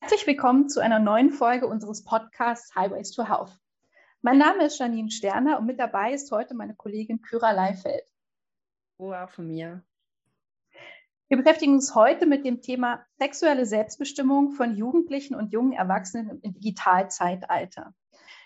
Herzlich willkommen zu einer neuen Folge unseres Podcasts Highways to Health. Mein Name ist Janine Sterner und mit dabei ist heute meine Kollegin Kyra Leifeld. Oh, auch von mir. Wir beschäftigen uns heute mit dem Thema sexuelle Selbstbestimmung von Jugendlichen und jungen Erwachsenen im Digitalzeitalter.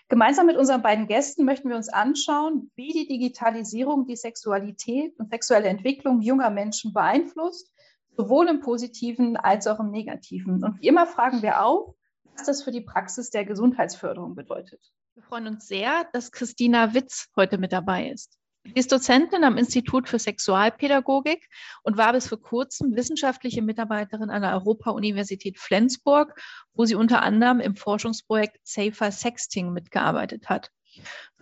Gemeinsam mit unseren beiden Gästen möchten wir uns anschauen, wie die Digitalisierung die Sexualität und sexuelle Entwicklung junger Menschen beeinflusst, sowohl im positiven als auch im negativen. Und wie immer fragen wir auch, was das für die Praxis der Gesundheitsförderung bedeutet. Wir freuen uns sehr, dass Christina Witz heute mit dabei ist. Sie ist Dozentin am Institut für Sexualpädagogik und war bis vor kurzem wissenschaftliche Mitarbeiterin an der Europa-Universität Flensburg, wo sie unter anderem im Forschungsprojekt Safer Sexting mitgearbeitet hat.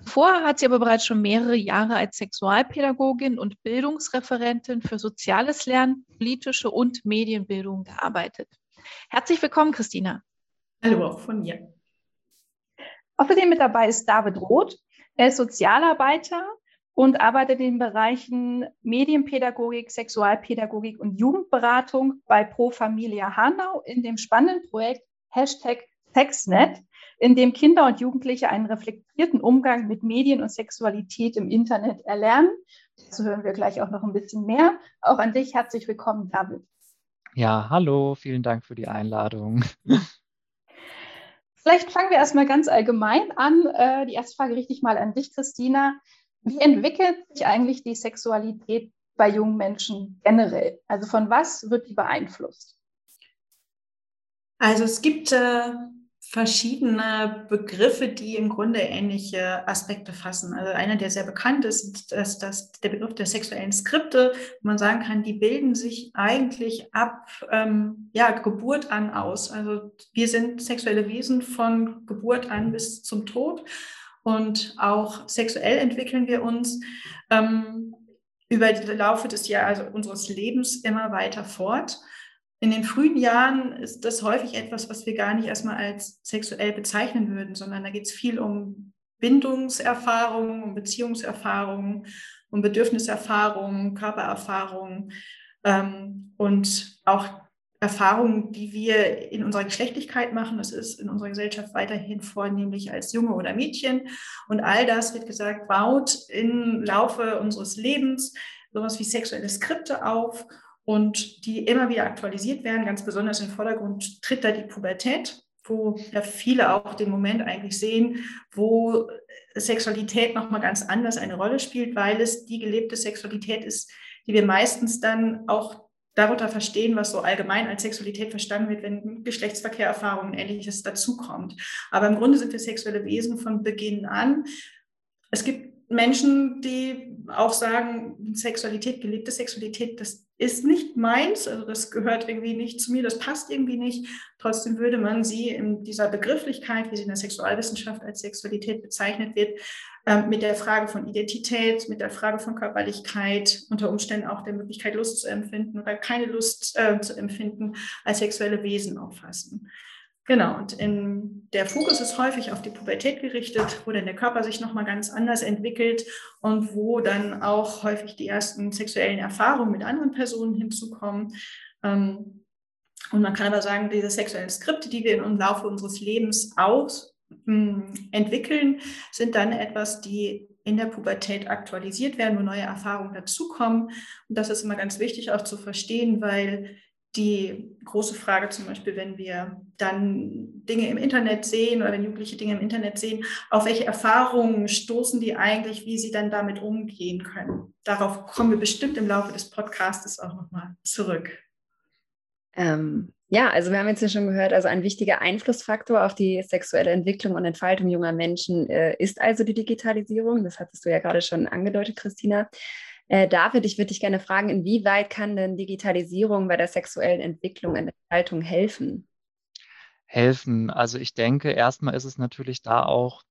Zuvor hat sie aber bereits schon mehrere Jahre als Sexualpädagogin und Bildungsreferentin für soziales Lernen, politische und Medienbildung gearbeitet. Herzlich willkommen, Christina. Hallo auch von mir. Außerdem mit dabei ist David Roth. Er ist Sozialarbeiter und arbeitet in den Bereichen Medienpädagogik, Sexualpädagogik und Jugendberatung bei Pro Familia Hanau in dem spannenden Projekt Hashtag Sexnet, in dem Kinder und Jugendliche einen reflektierten Umgang mit Medien und Sexualität im Internet erlernen. Dazu hören wir gleich auch noch ein bisschen mehr. Auch an dich herzlich willkommen, David. Ja, hallo, vielen Dank für die Einladung. Vielleicht fangen wir erstmal ganz allgemein an. Äh, die erste Frage richte ich mal an dich, Christina. Wie entwickelt sich eigentlich die Sexualität bei jungen Menschen generell? Also von was wird die beeinflusst? Also es gibt äh, verschiedene Begriffe, die im Grunde ähnliche Aspekte fassen. Also einer, der sehr bekannt ist, ist das, der Begriff der sexuellen Skripte. Man sagen kann, die bilden sich eigentlich ab ähm, ja, Geburt an aus. Also wir sind sexuelle Wesen von Geburt an bis zum Tod und auch sexuell entwickeln wir uns ähm, über die Laufe des Jahres also unseres Lebens immer weiter fort. In den frühen Jahren ist das häufig etwas, was wir gar nicht erstmal als sexuell bezeichnen würden, sondern da geht es viel um Bindungserfahrungen, um Beziehungserfahrungen, um Bedürfniserfahrungen, Körpererfahrungen ähm, und auch Erfahrungen, die wir in unserer Geschlechtlichkeit machen. Das ist in unserer Gesellschaft weiterhin vornehmlich als Junge oder Mädchen. Und all das wird gesagt, baut im Laufe unseres Lebens sowas wie sexuelle Skripte auf und die immer wieder aktualisiert werden. Ganz besonders im Vordergrund tritt da die Pubertät, wo ja viele auch den Moment eigentlich sehen, wo Sexualität nochmal ganz anders eine Rolle spielt, weil es die gelebte Sexualität ist, die wir meistens dann auch darunter verstehen, was so allgemein als Sexualität verstanden wird, wenn Geschlechtsverkehrerfahrungen und ähnliches dazukommt. Aber im Grunde sind wir sexuelle Wesen von Beginn an. Es gibt Menschen, die auch sagen, Sexualität, gelebte Sexualität, das ist nicht meins, also das gehört irgendwie nicht zu mir, das passt irgendwie nicht. Trotzdem würde man sie in dieser Begrifflichkeit, wie sie in der Sexualwissenschaft als Sexualität bezeichnet wird, ähm, mit der Frage von Identität, mit der Frage von Körperlichkeit, unter Umständen auch der Möglichkeit, Lust zu empfinden oder keine Lust äh, zu empfinden, als sexuelle Wesen auffassen. Genau, und in, der Fokus ist häufig auf die Pubertät gerichtet, wo dann der Körper sich nochmal ganz anders entwickelt und wo dann auch häufig die ersten sexuellen Erfahrungen mit anderen Personen hinzukommen. Ähm, und man kann aber sagen, diese sexuellen Skripte, die wir im Laufe unseres Lebens aus entwickeln, sind dann etwas, die in der Pubertät aktualisiert werden, wo neue Erfahrungen dazukommen. Und das ist immer ganz wichtig auch zu verstehen, weil die große Frage zum Beispiel, wenn wir dann Dinge im Internet sehen oder wenn Jugendliche Dinge im Internet sehen, auf welche Erfahrungen stoßen die eigentlich, wie sie dann damit umgehen können. Darauf kommen wir bestimmt im Laufe des Podcasts auch nochmal zurück. Ähm, ja, also wir haben jetzt ja schon gehört, also ein wichtiger Einflussfaktor auf die sexuelle Entwicklung und Entfaltung junger Menschen äh, ist also die Digitalisierung. Das hattest du ja gerade schon angedeutet, Christina. Äh, David, ich würde dich gerne fragen, inwieweit kann denn Digitalisierung bei der sexuellen Entwicklung und Entfaltung helfen? Helfen. Also ich denke, erstmal ist es natürlich da auch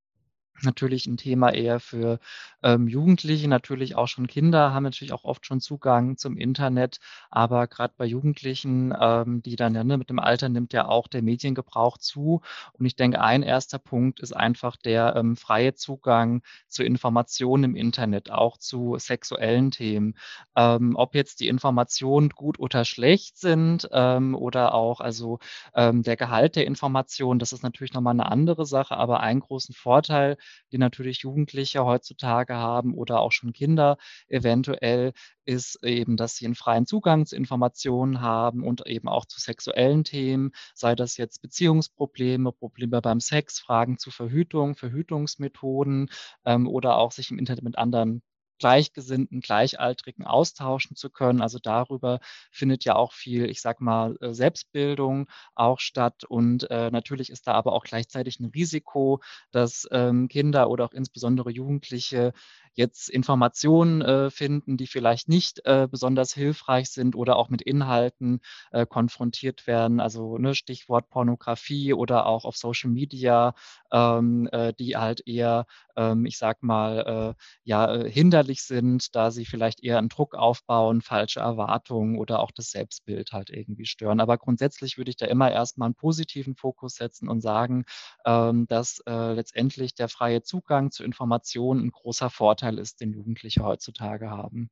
natürlich ein Thema eher für ähm, Jugendliche. Natürlich auch schon Kinder haben natürlich auch oft schon Zugang zum Internet, aber gerade bei Jugendlichen, ähm, die dann ja ne, mit dem Alter nimmt ja auch der Mediengebrauch zu. Und ich denke, ein erster Punkt ist einfach der ähm, freie Zugang zu Informationen im Internet, auch zu sexuellen Themen. Ähm, ob jetzt die Informationen gut oder schlecht sind ähm, oder auch also ähm, der Gehalt der Informationen, das ist natürlich nochmal eine andere Sache, aber einen großen Vorteil, die natürlich Jugendliche heutzutage haben oder auch schon Kinder. Eventuell, ist eben, dass sie einen freien Zugang zu Informationen haben und eben auch zu sexuellen Themen, sei das jetzt Beziehungsprobleme, Probleme beim Sex, Fragen zu Verhütung, Verhütungsmethoden ähm, oder auch sich im Internet mit anderen Gleichgesinnten, Gleichaltrigen austauschen zu können. Also darüber findet ja auch viel, ich sag mal, äh, Selbstbildung auch statt. Und äh, natürlich ist da aber auch gleichzeitig ein Risiko, dass ähm, Kinder oder auch insbesondere Jugendliche jetzt Informationen äh, finden, die vielleicht nicht äh, besonders hilfreich sind oder auch mit Inhalten äh, konfrontiert werden. Also ne, Stichwort Pornografie oder auch auf Social Media, ähm, äh, die halt eher, ähm, ich sag mal, äh, ja, äh, hinderlich sind, da sie vielleicht eher einen Druck aufbauen, falsche Erwartungen oder auch das Selbstbild halt irgendwie stören. Aber grundsätzlich würde ich da immer erstmal einen positiven Fokus setzen und sagen, ähm, dass letztendlich der freie Zugang zu Informationen ein großer Vorteil Vorteil ist, den Jugendliche heutzutage haben.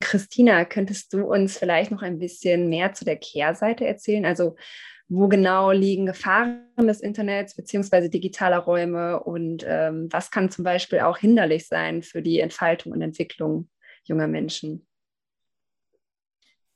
Christina, könntest du uns vielleicht noch ein bisschen mehr zu der Kehrseite erzählen? Also wo genau liegen Gefahren des Internets bzw. digitaler Räume und ähm, was kann zum Beispiel auch hinderlich sein für die Entfaltung und Entwicklung junger Menschen?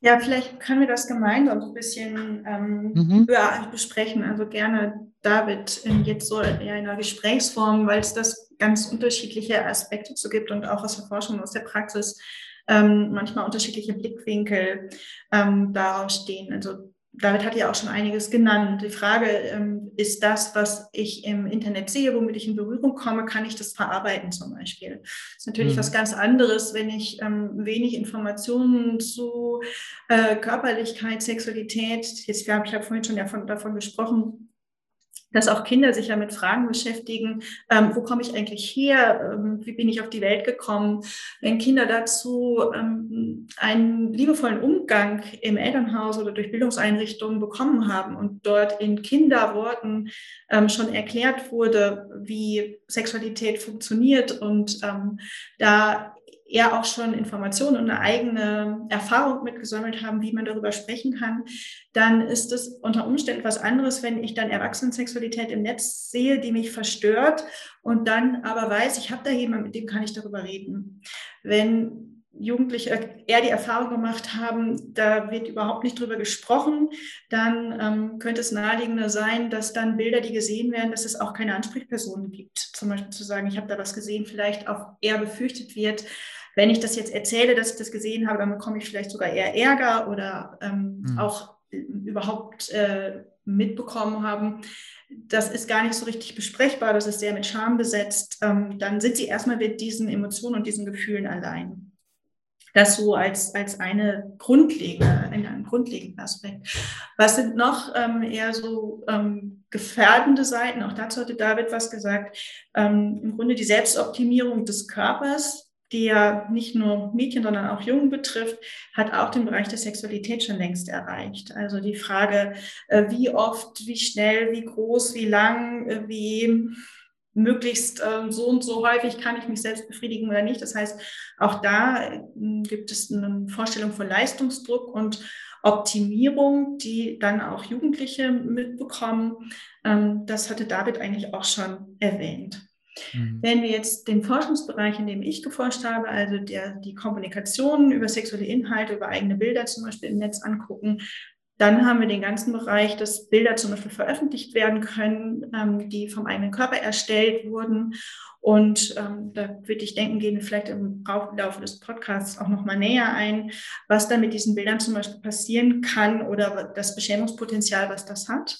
Ja, vielleicht können wir das gemeinsam so ein bisschen ähm, mhm. besprechen. Also gerne David jetzt so in einer Gesprächsform, weil es das ganz unterschiedliche Aspekte zu gibt und auch aus der Forschung, aus der Praxis ähm, manchmal unterschiedliche Blickwinkel ähm, darauf stehen. Also David hat ja auch schon einiges genannt. Die Frage ähm, ist das, was ich im Internet sehe, womit ich in Berührung komme, kann ich das verarbeiten zum Beispiel? Das ist natürlich mhm. was ganz anderes, wenn ich ähm, wenig Informationen zu äh, Körperlichkeit, Sexualität, jetzt, ich habe vorhin schon davon, davon gesprochen, dass auch Kinder sich ja mit Fragen beschäftigen, ähm, wo komme ich eigentlich her, ähm, wie bin ich auf die Welt gekommen. Wenn Kinder dazu ähm, einen liebevollen Umgang im Elternhaus oder durch Bildungseinrichtungen bekommen haben und dort in Kinderworten ähm, schon erklärt wurde, wie Sexualität funktioniert und ähm, da eher auch schon Informationen und eine eigene Erfahrung mitgesammelt haben, wie man darüber sprechen kann, dann ist es unter Umständen was anderes, wenn ich dann Erwachsenensexualität im Netz sehe, die mich verstört und dann aber weiß, ich habe da jemanden, mit dem kann ich darüber reden. Wenn Jugendliche eher die Erfahrung gemacht haben, da wird überhaupt nicht drüber gesprochen, dann ähm, könnte es naheliegender sein, dass dann Bilder, die gesehen werden, dass es auch keine Ansprechpersonen gibt. Zum Beispiel zu sagen, ich habe da was gesehen, vielleicht auch eher befürchtet wird, wenn ich das jetzt erzähle, dass ich das gesehen habe, dann bekomme ich vielleicht sogar eher Ärger oder ähm, mhm. auch äh, überhaupt äh, mitbekommen haben, das ist gar nicht so richtig besprechbar, das ist sehr mit Scham besetzt, ähm, dann sind sie erstmal mit diesen Emotionen und diesen Gefühlen allein. Das so als, als eine grundlegende, ein, ein grundlegender Aspekt. Was sind noch ähm, eher so ähm, gefährdende Seiten? Auch dazu hatte David was gesagt. Ähm, Im Grunde die Selbstoptimierung des Körpers, die ja nicht nur Mädchen, sondern auch Jungen betrifft, hat auch den Bereich der Sexualität schon längst erreicht. Also die Frage, äh, wie oft, wie schnell, wie groß, wie lang, äh, wie möglichst ähm, so und so häufig kann ich mich selbst befriedigen oder nicht. Das heißt, auch da äh, gibt es eine Vorstellung von Leistungsdruck und Optimierung, die dann auch Jugendliche mitbekommen. Ähm, das hatte David eigentlich auch schon erwähnt. Mhm. Wenn wir jetzt den Forschungsbereich, in dem ich geforscht habe, also der, die Kommunikation über sexuelle Inhalte, über eigene Bilder zum Beispiel im Netz angucken, dann haben wir den ganzen Bereich, dass Bilder zum Beispiel veröffentlicht werden können, ähm, die vom eigenen Körper erstellt wurden. Und ähm, da würde ich denken, gehen wir vielleicht im Laufe des Podcasts auch nochmal näher ein, was dann mit diesen Bildern zum Beispiel passieren kann oder das Beschämungspotenzial, was das hat.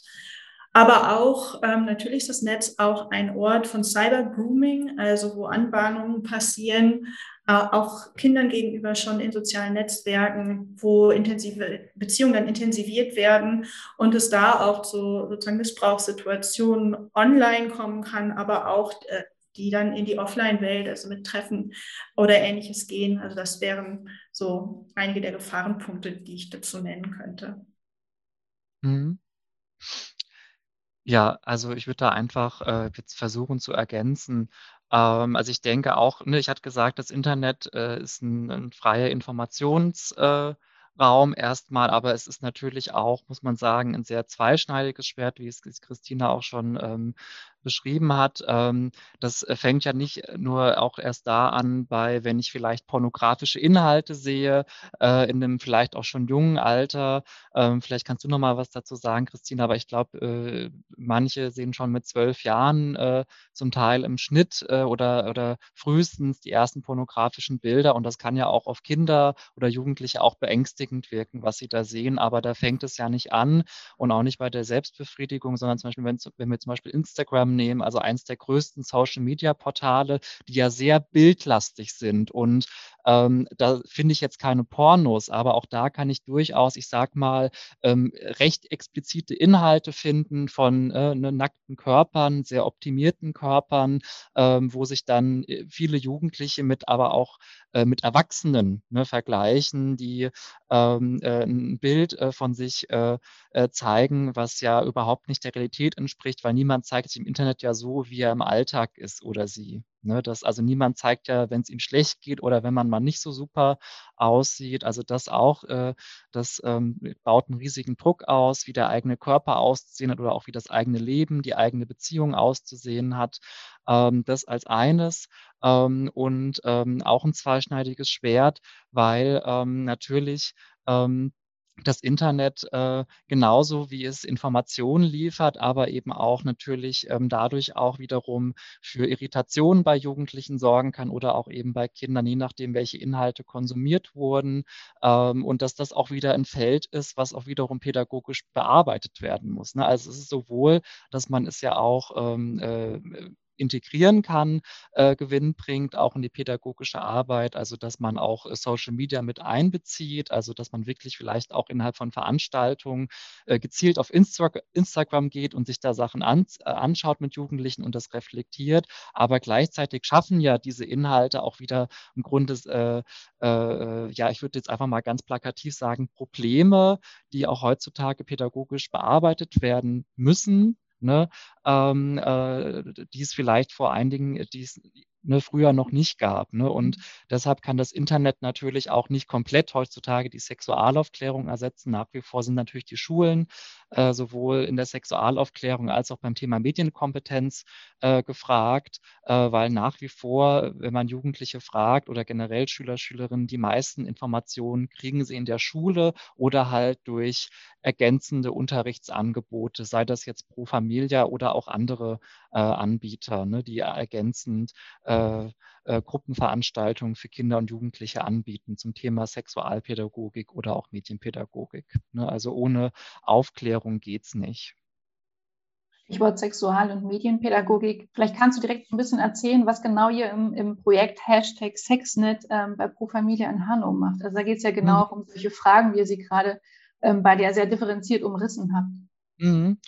Aber auch ähm, natürlich ist das Netz auch ein Ort von Cyber-Grooming, also wo Anbahnungen passieren, auch Kindern gegenüber schon in sozialen Netzwerken, wo intensive Beziehungen dann intensiviert werden und es da auch zu sozusagen Missbrauchssituationen online kommen kann, aber auch äh, die dann in die Offline-Welt, also mit Treffen oder ähnliches gehen. Also das wären so einige der Gefahrenpunkte, die ich dazu nennen könnte. Mhm. Ja, also ich würde da einfach äh, jetzt versuchen zu ergänzen. Ähm, also ich denke auch, ne, ich hatte gesagt, das Internet äh, ist ein, ein freier Informationsraum äh, erstmal, aber es ist natürlich auch, muss man sagen, ein sehr zweischneidiges Schwert, wie es Christina auch schon ähm, beschrieben hat, ähm, das äh, fängt ja nicht nur auch erst da an, bei, wenn ich vielleicht pornografische Inhalte sehe, äh, in einem vielleicht auch schon jungen Alter. Ähm, vielleicht kannst du noch mal was dazu sagen, Christina, aber ich glaube, äh, manche sehen schon mit zwölf Jahren äh, zum Teil im Schnitt äh, oder, oder frühestens die ersten pornografischen Bilder und das kann ja auch auf Kinder oder Jugendliche auch beängstigend wirken, was sie da sehen, aber da fängt es ja nicht an und auch nicht bei der Selbstbefriedigung, sondern zum Beispiel, wenn wir zum Beispiel Instagram nehmen, also eins der größten Social-Media-Portale, die ja sehr bildlastig sind. Und ähm, da finde ich jetzt keine Pornos, aber auch da kann ich durchaus, ich sag mal, ähm, recht explizite Inhalte finden von äh, ne, nackten Körpern, sehr optimierten Körpern, ähm, wo sich dann äh, viele Jugendliche mit aber auch äh, mit Erwachsenen ne, vergleichen, die ähm, äh, ein Bild äh, von sich äh, zeigen, was ja überhaupt nicht der Realität entspricht, weil niemand zeigt sich im Internet ja so, wie er im Alltag ist oder sie. Ne, das, also niemand zeigt ja, wenn es ihm schlecht geht oder wenn man mal nicht so super aussieht. Also das auch, äh, das ähm, baut einen riesigen Druck aus, wie der eigene Körper auszusehen hat oder auch wie das eigene Leben, die eigene Beziehung auszusehen hat. Ähm, das als eines ähm, und ähm, auch ein zweischneidiges Schwert, weil ähm, natürlich ähm, das Internet äh, genauso wie es Informationen liefert, aber eben auch natürlich ähm, dadurch auch wiederum für Irritationen bei Jugendlichen sorgen kann oder auch eben bei Kindern, je nachdem, welche Inhalte konsumiert wurden. Ähm, und dass das auch wieder ein Feld ist, was auch wiederum pädagogisch bearbeitet werden muss. Ne? Also es ist sowohl, dass man es ja auch ähm, äh, integrieren kann, äh, Gewinn bringt, auch in die pädagogische Arbeit, also dass man auch äh, Social Media mit einbezieht, also dass man wirklich vielleicht auch innerhalb von Veranstaltungen äh, gezielt auf Insta Instagram geht und sich da Sachen an, äh, anschaut mit Jugendlichen und das reflektiert, aber gleichzeitig schaffen ja diese Inhalte auch wieder im Grunde, äh, äh, ja, ich würde jetzt einfach mal ganz plakativ sagen, Probleme, die auch heutzutage pädagogisch bearbeitet werden müssen, ne, ähm, äh, die es vielleicht vor einigen, die es ne, früher noch nicht gab. Ne? Und mhm. deshalb kann das Internet natürlich auch nicht komplett heutzutage die Sexualaufklärung ersetzen. Nach wie vor sind natürlich die Schulen äh, sowohl in der Sexualaufklärung als auch beim Thema Medienkompetenz äh, gefragt, äh, weil nach wie vor, wenn man Jugendliche fragt oder generell Schüler, Schülerinnen, die meisten Informationen kriegen sie in der Schule oder halt durch ergänzende Unterrichtsangebote, sei das jetzt Pro Familia oder auch andere äh, Anbieter, ne, die ergänzend äh, Gruppenveranstaltungen für Kinder und Jugendliche anbieten zum Thema Sexualpädagogik oder auch Medienpädagogik. Ne? Also ohne Aufklärung geht es nicht. Stichwort Sexual- und Medienpädagogik. Vielleicht kannst du direkt ein bisschen erzählen, was genau ihr im, im Projekt Hashtag Sexnet ähm, bei Pro Familia in Hanau macht. Also da geht es ja genau mhm. um solche Fragen, wie ihr sie gerade ähm, bei der sehr differenziert umrissen habt. Mhm.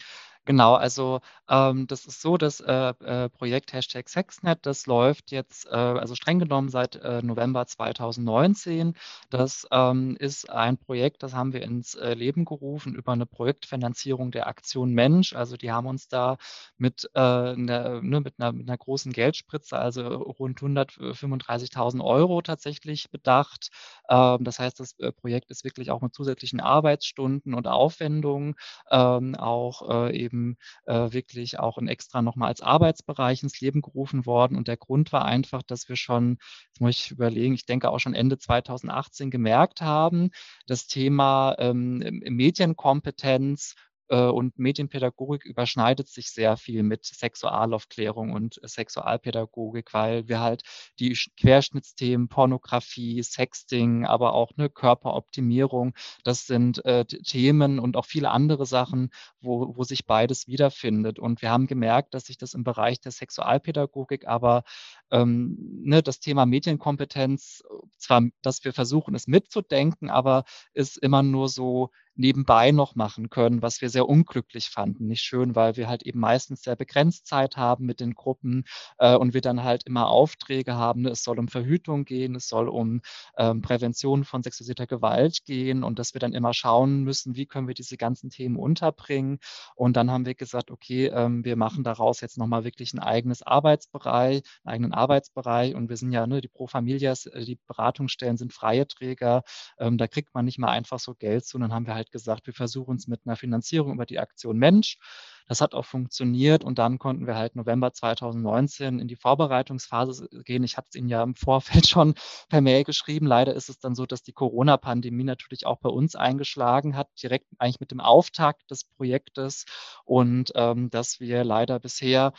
Genau, also ähm, das ist so, das äh, äh, Projekt Hashtag Sexnet, das läuft jetzt, äh, also streng genommen seit äh, November 2019. Das ähm, ist ein Projekt, das haben wir ins äh, Leben gerufen über eine Projektfinanzierung der Aktion Mensch. Also die haben uns da mit, äh, einer, ne, mit, einer, mit einer großen Geldspritze, also rund 135.000 Euro tatsächlich bedacht. Ähm, das heißt, das Projekt ist wirklich auch mit zusätzlichen Arbeitsstunden und Aufwendungen ähm, auch eben eben äh, wirklich auch in extra nochmal als Arbeitsbereich ins Leben gerufen worden. Und der Grund war einfach, dass wir schon, jetzt muss ich überlegen, ich denke auch schon Ende 2018 gemerkt haben, das Thema ähm, Medienkompetenz und Medienpädagogik überschneidet sich sehr viel mit Sexualaufklärung und Sexualpädagogik, weil wir halt die Querschnittsthemen Pornografie, Sexting, aber auch eine Körperoptimierung, das sind äh, Themen und auch viele andere Sachen, wo, wo sich beides wiederfindet. Und wir haben gemerkt, dass sich das im Bereich der Sexualpädagogik aber ähm, ne, das Thema Medienkompetenz, zwar, dass wir versuchen, es mitzudenken, aber ist immer nur so nebenbei noch machen können, was wir sehr unglücklich fanden. Nicht schön, weil wir halt eben meistens sehr begrenzt Zeit haben mit den Gruppen äh, und wir dann halt immer Aufträge haben. Ne? Es soll um Verhütung gehen, es soll um ähm, Prävention von sexualisierter Gewalt gehen und dass wir dann immer schauen müssen, wie können wir diese ganzen Themen unterbringen. Und dann haben wir gesagt, okay, ähm, wir machen daraus jetzt nochmal wirklich ein eigenes Arbeitsbereich, einen eigenen Arbeitsbereich und wir sind ja, ne, die Pro Familias, äh, die Beratungsstellen sind freie Träger, ähm, da kriegt man nicht mal einfach so Geld zu. Und dann haben wir halt halt gesagt, wir versuchen es mit einer Finanzierung über die Aktion Mensch. Das hat auch funktioniert und dann konnten wir halt November 2019 in die Vorbereitungsphase gehen. Ich hatte es Ihnen ja im Vorfeld schon per Mail geschrieben. Leider ist es dann so, dass die Corona-Pandemie natürlich auch bei uns eingeschlagen hat, direkt eigentlich mit dem Auftakt des Projektes und ähm, dass wir leider bisher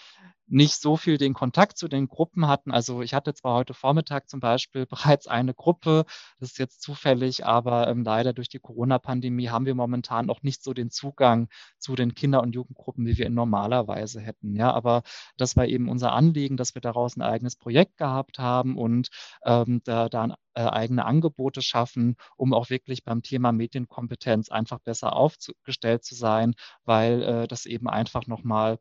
nicht so viel den Kontakt zu den Gruppen hatten. Also ich hatte zwar heute Vormittag zum Beispiel bereits eine Gruppe, das ist jetzt zufällig, aber ähm, leider durch die Corona-Pandemie haben wir momentan noch nicht so den Zugang zu den Kinder- und Jugendgruppen, wie wir ihn normalerweise hätten. Ja, aber das war eben unser Anliegen, dass wir daraus ein eigenes Projekt gehabt haben und ähm, da, da äh, eigene Angebote schaffen, um auch wirklich beim Thema Medienkompetenz einfach besser aufgestellt zu sein, weil äh, das eben einfach nochmal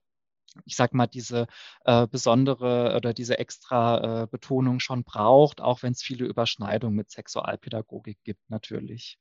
ich sag mal, diese äh, besondere oder diese extra äh, Betonung schon braucht, auch wenn es viele Überschneidungen mit Sexualpädagogik gibt, natürlich.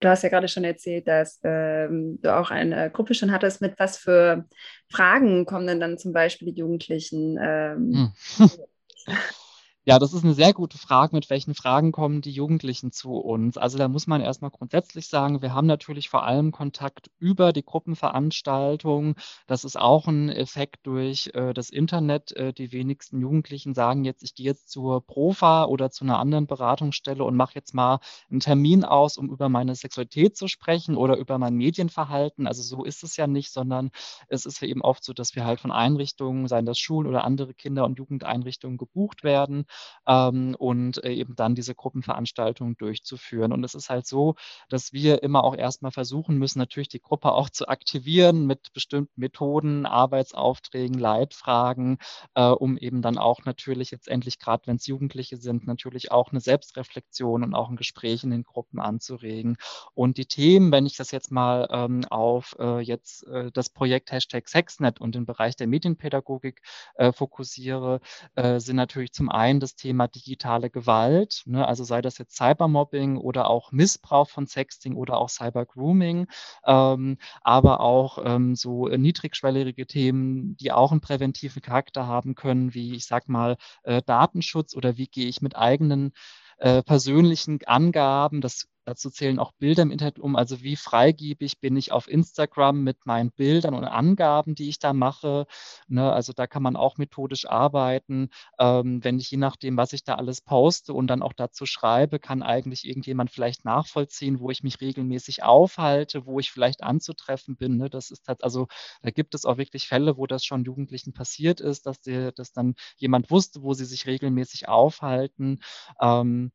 Du hast ja gerade schon erzählt, dass ähm, du auch eine Gruppe schon hattest. Mit was für Fragen kommen denn dann zum Beispiel die Jugendlichen? Ähm, hm. Ja, das ist eine sehr gute Frage. Mit welchen Fragen kommen die Jugendlichen zu uns? Also da muss man erstmal grundsätzlich sagen, wir haben natürlich vor allem Kontakt über die Gruppenveranstaltungen. Das ist auch ein Effekt durch äh, das Internet. Äh, die wenigsten Jugendlichen sagen jetzt, ich gehe jetzt zur Profa oder zu einer anderen Beratungsstelle und mache jetzt mal einen Termin aus, um über meine Sexualität zu sprechen oder über mein Medienverhalten. Also so ist es ja nicht, sondern es ist ja eben oft so, dass wir halt von Einrichtungen, seien das Schulen oder andere Kinder- und Jugendeinrichtungen, gebucht werden ähm, und äh, eben dann diese Gruppenveranstaltungen durchzuführen. Und es ist halt so, dass wir immer auch erstmal versuchen müssen, natürlich die Gruppe auch zu aktivieren mit bestimmten Methoden, Arbeitsaufträgen, Leitfragen, äh, um eben dann auch natürlich jetzt endlich, gerade wenn es Jugendliche sind, natürlich auch eine Selbstreflexion und auch ein Gespräch in den Gruppen anzuregen. Und die Themen, wenn ich das jetzt mal ähm, auf äh, jetzt äh, das Projekt Hashtag Sexnet und den Bereich der Medienpädagogik äh, fokussiere, äh, sind natürlich zum einen das Thema digitale Gewalt, ne, also sei das jetzt Cybermobbing oder auch Missbrauch von Sexting oder auch Cybergrooming, ähm, aber auch ähm, so niedrigschwellige Themen, die auch einen präventiven Charakter haben können, wie ich sag mal äh, Datenschutz oder wie gehe ich mit eigenen äh, persönlichen Angaben, das Dazu zählen auch Bilder im Internet um. Also wie freigebig bin ich auf Instagram mit meinen Bildern und Angaben, die ich da mache. Ne, also da kann man auch methodisch arbeiten. Ähm, wenn ich je nachdem, was ich da alles poste und dann auch dazu schreibe, kann eigentlich irgendjemand vielleicht nachvollziehen, wo ich mich regelmäßig aufhalte, wo ich vielleicht anzutreffen bin. Ne? Das ist halt, also da gibt es auch wirklich Fälle, wo das schon Jugendlichen passiert ist, dass, die, dass dann jemand wusste, wo sie sich regelmäßig aufhalten. Ähm,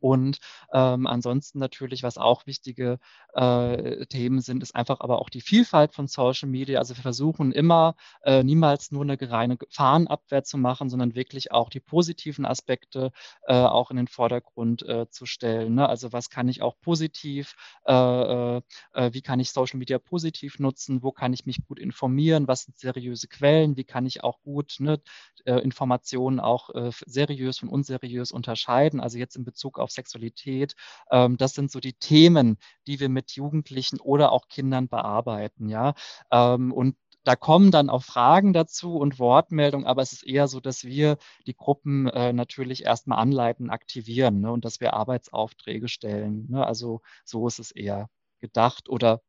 und ähm, ansonsten natürlich, was auch wichtige äh, Themen sind, ist einfach aber auch die Vielfalt von Social Media. Also wir versuchen immer äh, niemals nur eine reine Gefahrenabwehr zu machen, sondern wirklich auch die positiven Aspekte äh, auch in den Vordergrund äh, zu stellen. Ne? Also was kann ich auch positiv, äh, äh, wie kann ich Social Media positiv nutzen, wo kann ich mich gut informieren, was sind seriöse Quellen, wie kann ich auch gut ne, Informationen auch seriös und unseriös unterscheiden. Also jetzt in Bezug auf Sexualität. Ähm, das sind so die Themen, die wir mit Jugendlichen oder auch Kindern bearbeiten, ja. Ähm, und da kommen dann auch Fragen dazu und Wortmeldungen, aber es ist eher so, dass wir die Gruppen äh, natürlich erstmal anleiten, aktivieren ne, und dass wir Arbeitsaufträge stellen. Ne? Also so ist es eher gedacht oder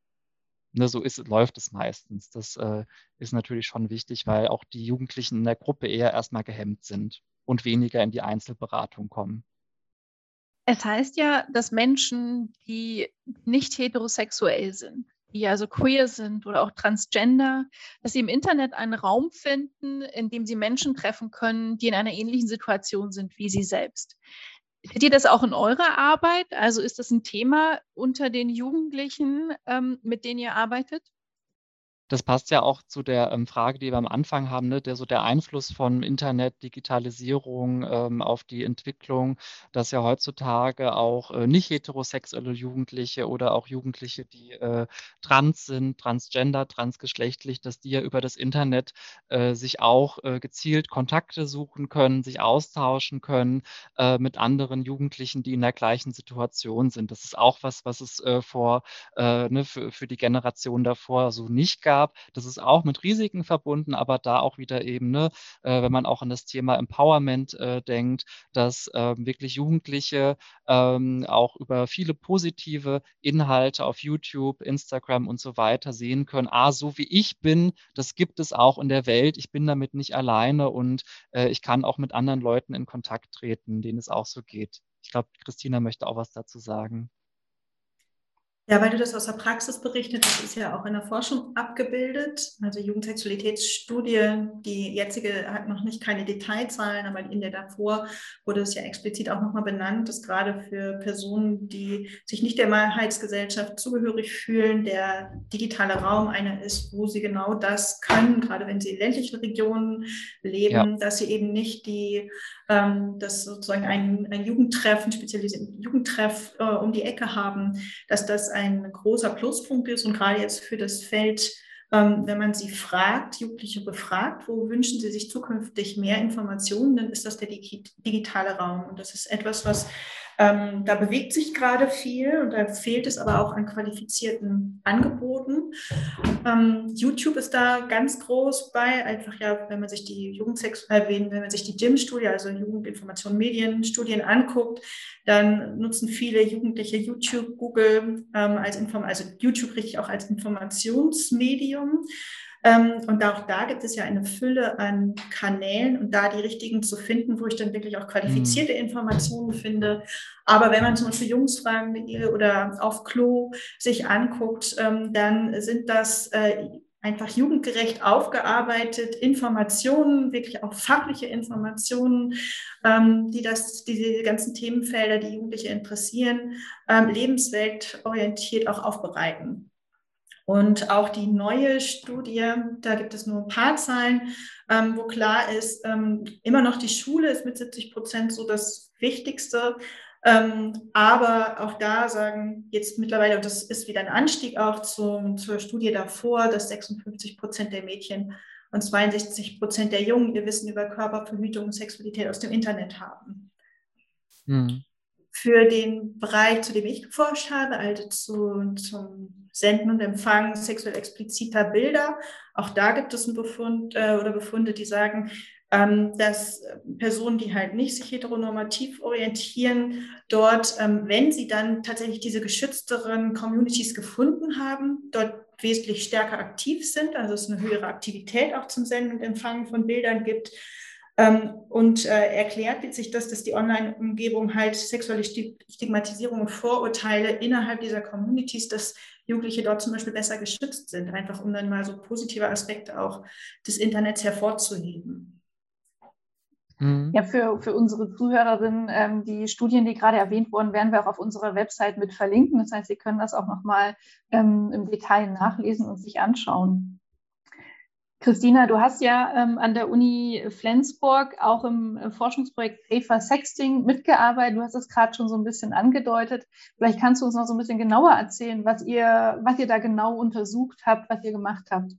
ne, so ist, läuft es meistens. Das äh, ist natürlich schon wichtig, weil auch die Jugendlichen in der Gruppe eher erstmal gehemmt sind und weniger in die Einzelberatung kommen. Es heißt ja, dass Menschen, die nicht heterosexuell sind, die also queer sind oder auch transgender, dass sie im Internet einen Raum finden, in dem sie Menschen treffen können, die in einer ähnlichen Situation sind wie sie selbst. Seht ihr das auch in eurer Arbeit? Also ist das ein Thema unter den Jugendlichen, ähm, mit denen ihr arbeitet? Das passt ja auch zu der ähm, Frage, die wir am Anfang haben, ne? der so der Einfluss von Internet, Digitalisierung ähm, auf die Entwicklung, dass ja heutzutage auch äh, nicht heterosexuelle Jugendliche oder auch Jugendliche, die äh, trans sind, transgender, transgeschlechtlich, dass die ja über das Internet äh, sich auch äh, gezielt Kontakte suchen können, sich austauschen können äh, mit anderen Jugendlichen, die in der gleichen Situation sind. Das ist auch was, was es äh, vor ne, für, für die Generation davor so nicht gab gab. Das ist auch mit Risiken verbunden, aber da auch wieder eben, ne, äh, wenn man auch an das Thema Empowerment äh, denkt, dass ähm, wirklich Jugendliche ähm, auch über viele positive Inhalte auf YouTube, Instagram und so weiter sehen können. Ah, so wie ich bin, das gibt es auch in der Welt. Ich bin damit nicht alleine und äh, ich kann auch mit anderen Leuten in Kontakt treten, denen es auch so geht. Ich glaube, Christina möchte auch was dazu sagen. Ja, weil du das aus der Praxis berichtet, das ist ja auch in der Forschung abgebildet. Also Jugendsexualitätsstudie, die jetzige hat noch nicht keine Detailzahlen, aber in der davor wurde es ja explizit auch nochmal benannt, dass gerade für Personen, die sich nicht der Mehrheitsgesellschaft zugehörig fühlen, der digitale Raum einer ist, wo sie genau das können, gerade wenn sie in ländlichen Regionen leben, ja. dass sie eben nicht die, ähm, dass sozusagen ein, ein Jugendtreff, ein spezialisierten Jugendtreff äh, um die Ecke haben, dass das ein großer Pluspunkt ist und gerade jetzt für das Feld, ähm, wenn man sie fragt, Jugendliche befragt, wo wünschen sie sich zukünftig mehr Informationen, dann ist das der digitale Raum. Und das ist etwas, was ähm, da bewegt sich gerade viel und da fehlt es aber auch an qualifizierten Angeboten. Ähm, YouTube ist da ganz groß bei, einfach ja, wenn man sich die Jugendsex, äh, wenn man sich die GYM-Studie, also Jugendinformation Medienstudien anguckt, dann nutzen viele Jugendliche YouTube, Google ähm, als Inform also YouTube richtig auch als Informationsmedium. Ähm, und auch da gibt es ja eine Fülle an Kanälen und da die richtigen zu finden, wo ich dann wirklich auch qualifizierte mhm. Informationen finde. Aber wenn man zum Beispiel Jungsfragen oder auf Klo sich anguckt, ähm, dann sind das äh, einfach jugendgerecht aufgearbeitet, Informationen, wirklich auch fachliche Informationen, ähm, die das, diese ganzen Themenfelder, die Jugendliche interessieren, ähm, lebensweltorientiert auch aufbereiten. Und auch die neue Studie, da gibt es nur ein paar Zahlen, ähm, wo klar ist, ähm, immer noch die Schule ist mit 70 Prozent so das Wichtigste. Ähm, aber auch da sagen jetzt mittlerweile, und das ist wieder ein Anstieg auch zum, zur Studie davor, dass 56 Prozent der Mädchen und 62 Prozent der Jungen ihr Wissen über Körperverhütung und Sexualität aus dem Internet haben. Mhm. Für den Bereich, zu dem ich geforscht habe, also zu, zum Senden und Empfangen sexuell expliziter Bilder. Auch da gibt es einen Befund äh, oder Befunde, die sagen, ähm, dass Personen, die halt nicht sich heteronormativ orientieren, dort, ähm, wenn sie dann tatsächlich diese geschützteren Communities gefunden haben, dort wesentlich stärker aktiv sind, also es eine höhere Aktivität auch zum Senden und Empfangen von Bildern gibt. Ähm, und äh, erklärt wird sich das, dass die Online-Umgebung halt sexuelle Stigmatisierung und Vorurteile innerhalb dieser Communities, dass Jugendliche dort zum Beispiel besser geschützt sind, einfach um dann mal so positive Aspekte auch des Internets hervorzuheben. Mhm. Ja, für, für unsere Zuhörerinnen, ähm, die Studien, die gerade erwähnt wurden, werden wir auch auf unserer Website mit verlinken. Das heißt, Sie können das auch nochmal ähm, im Detail nachlesen und sich anschauen. Christina, du hast ja ähm, an der Uni Flensburg auch im äh, Forschungsprojekt Safer Sexting mitgearbeitet. Du hast es gerade schon so ein bisschen angedeutet. Vielleicht kannst du uns noch so ein bisschen genauer erzählen, was ihr, was ihr da genau untersucht habt, was ihr gemacht habt.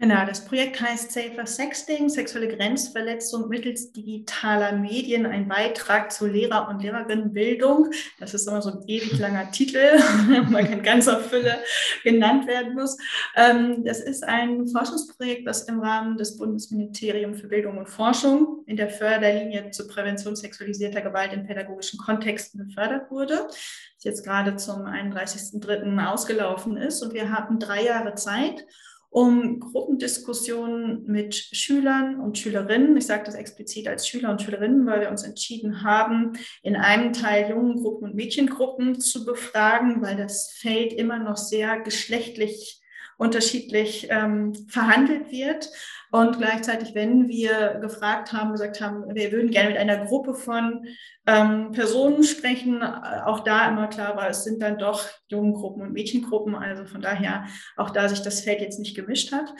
Genau, das Projekt heißt Safer Sexting, sexuelle Grenzverletzung mittels digitaler Medien, ein Beitrag zur Lehrer- und Lehrerinnenbildung. Das ist immer so ein ewig langer Titel, weil in ganzer Fülle genannt werden muss. Ähm, das ist ein Forschungsprojekt, das im Rahmen des Bundesministeriums für Bildung und Forschung in der Förderlinie zur Prävention sexualisierter Gewalt in pädagogischen Kontexten gefördert wurde. Das jetzt gerade zum 31.03. ausgelaufen ist und wir haben drei Jahre Zeit um Gruppendiskussionen mit Schülern und Schülerinnen, ich sage das explizit als Schüler und Schülerinnen, weil wir uns entschieden haben, in einem Teil Jungengruppen und Mädchengruppen zu befragen, weil das Feld immer noch sehr geschlechtlich unterschiedlich ähm, verhandelt wird. Und gleichzeitig, wenn wir gefragt haben, gesagt haben, wir würden gerne mit einer Gruppe von ähm, Personen sprechen, auch da immer klar war, es sind dann doch Jungengruppen und Mädchengruppen. Also von daher auch da sich das Feld jetzt nicht gemischt hat.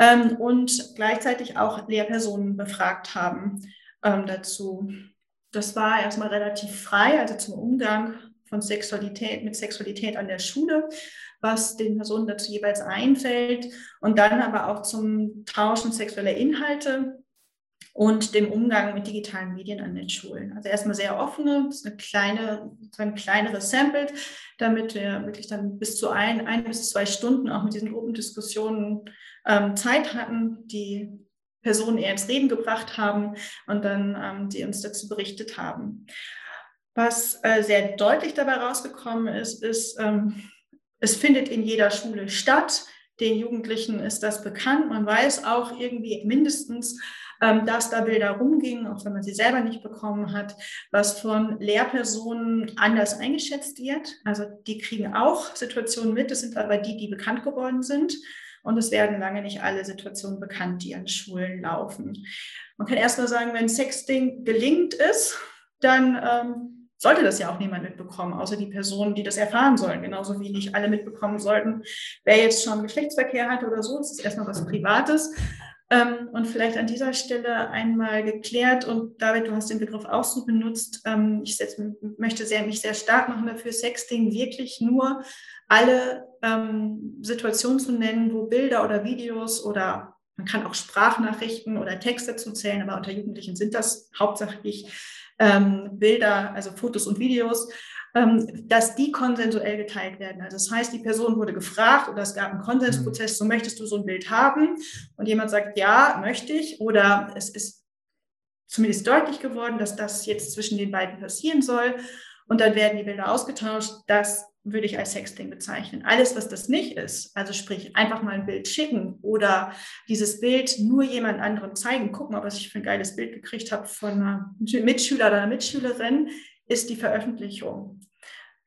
Ähm, und gleichzeitig auch Lehrpersonen befragt haben ähm, dazu. Das war erstmal relativ frei, also zum Umgang von Sexualität, mit Sexualität an der Schule, was den Personen dazu jeweils einfällt und dann aber auch zum Tauschen sexueller Inhalte und dem Umgang mit digitalen Medien an den Schulen. Also erstmal sehr offene, das ist eine kleine, ein kleineres Sample, damit wir wirklich dann bis zu ein, ein bis zwei Stunden auch mit diesen Gruppendiskussionen ähm, Zeit hatten, die Personen eher ins Reden gebracht haben und dann ähm, die uns dazu berichtet haben. Was äh, sehr deutlich dabei rausgekommen ist, ist, ähm, es findet in jeder Schule statt. Den Jugendlichen ist das bekannt. Man weiß auch irgendwie mindestens, ähm, dass da Bilder rumgingen, auch wenn man sie selber nicht bekommen hat, was von Lehrpersonen anders eingeschätzt wird. Also die kriegen auch Situationen mit, das sind aber die, die bekannt geworden sind. Und es werden lange nicht alle Situationen bekannt, die an Schulen laufen. Man kann erst mal sagen, wenn Sexting gelingt ist, dann ähm, sollte das ja auch niemand mitbekommen, außer die Personen, die das erfahren sollen. Genauso wie nicht alle mitbekommen sollten, wer jetzt schon Geschlechtsverkehr hatte oder so. Das ist erstmal was Privates. Ähm, und vielleicht an dieser Stelle einmal geklärt, und David, du hast den Begriff auch so benutzt, ähm, ich möchte sehr, mich sehr stark machen dafür, Sexting wirklich nur alle ähm, Situationen zu nennen, wo Bilder oder Videos oder man kann auch Sprachnachrichten oder Texte dazu zählen, aber unter Jugendlichen sind das hauptsächlich ähm, Bilder, also Fotos und Videos, ähm, dass die konsensuell geteilt werden. Also das heißt, die Person wurde gefragt oder es gab einen Konsensprozess, so möchtest du so ein Bild haben? Und jemand sagt, ja, möchte ich. Oder es ist zumindest deutlich geworden, dass das jetzt zwischen den beiden passieren soll. Und dann werden die Bilder ausgetauscht. Das würde ich als Sexting bezeichnen. Alles, was das nicht ist, also sprich einfach mal ein Bild schicken oder dieses Bild nur jemand anderem zeigen, guck mal, was ich für ein geiles Bild gekriegt habe von einer Mitschüler oder einer Mitschülerin, ist die Veröffentlichung.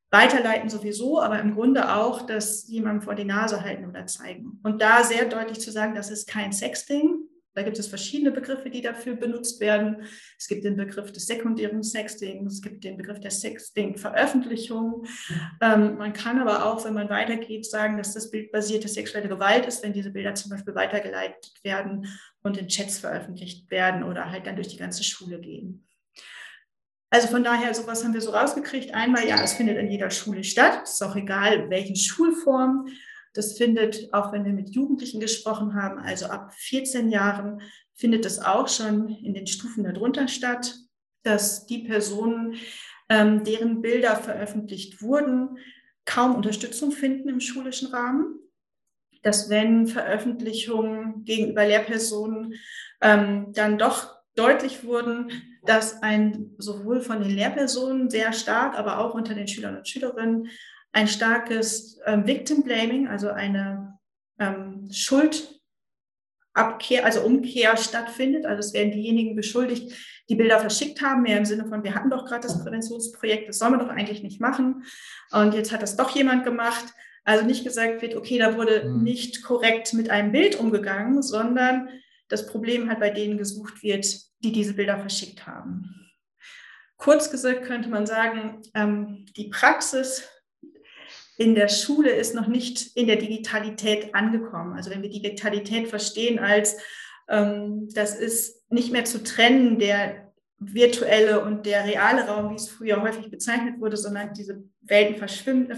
Weiterleiten sowieso, aber im Grunde auch das jemandem vor die Nase halten oder zeigen. Und da sehr deutlich zu sagen, das ist kein Sexting, da gibt es verschiedene Begriffe, die dafür benutzt werden. Es gibt den Begriff des sekundären Sextings, es gibt den Begriff der Sexting-Veröffentlichung. Ähm, man kann aber auch, wenn man weitergeht, sagen, dass das bildbasierte sexuelle Gewalt ist, wenn diese Bilder zum Beispiel weitergeleitet werden und in Chats veröffentlicht werden oder halt dann durch die ganze Schule gehen. Also von daher, sowas haben wir so rausgekriegt. Einmal, ja, es findet in jeder Schule statt. Ist auch egal, welchen Schulform. Das findet, auch wenn wir mit Jugendlichen gesprochen haben, also ab 14 Jahren, findet das auch schon in den Stufen darunter statt, dass die Personen, ähm, deren Bilder veröffentlicht wurden, kaum Unterstützung finden im schulischen Rahmen. Dass wenn Veröffentlichungen gegenüber Lehrpersonen ähm, dann doch deutlich wurden, dass ein sowohl von den Lehrpersonen sehr stark, aber auch unter den Schülern und Schülerinnen ein starkes ähm, Victim Blaming, also eine ähm, Schuldabkehr, also Umkehr stattfindet. Also es werden diejenigen beschuldigt, die Bilder verschickt haben, mehr im Sinne von, wir hatten doch gerade das Präventionsprojekt, das soll man doch eigentlich nicht machen. Und jetzt hat das doch jemand gemacht. Also nicht gesagt wird, okay, da wurde mhm. nicht korrekt mit einem Bild umgegangen, sondern das Problem halt bei denen gesucht wird, die diese Bilder verschickt haben. Kurz gesagt könnte man sagen, ähm, die Praxis in der Schule ist noch nicht in der Digitalität angekommen. Also wenn wir Digitalität verstehen als, ähm, das ist nicht mehr zu trennen, der virtuelle und der reale Raum, wie es früher häufig bezeichnet wurde, sondern diese Welten verschwimmen,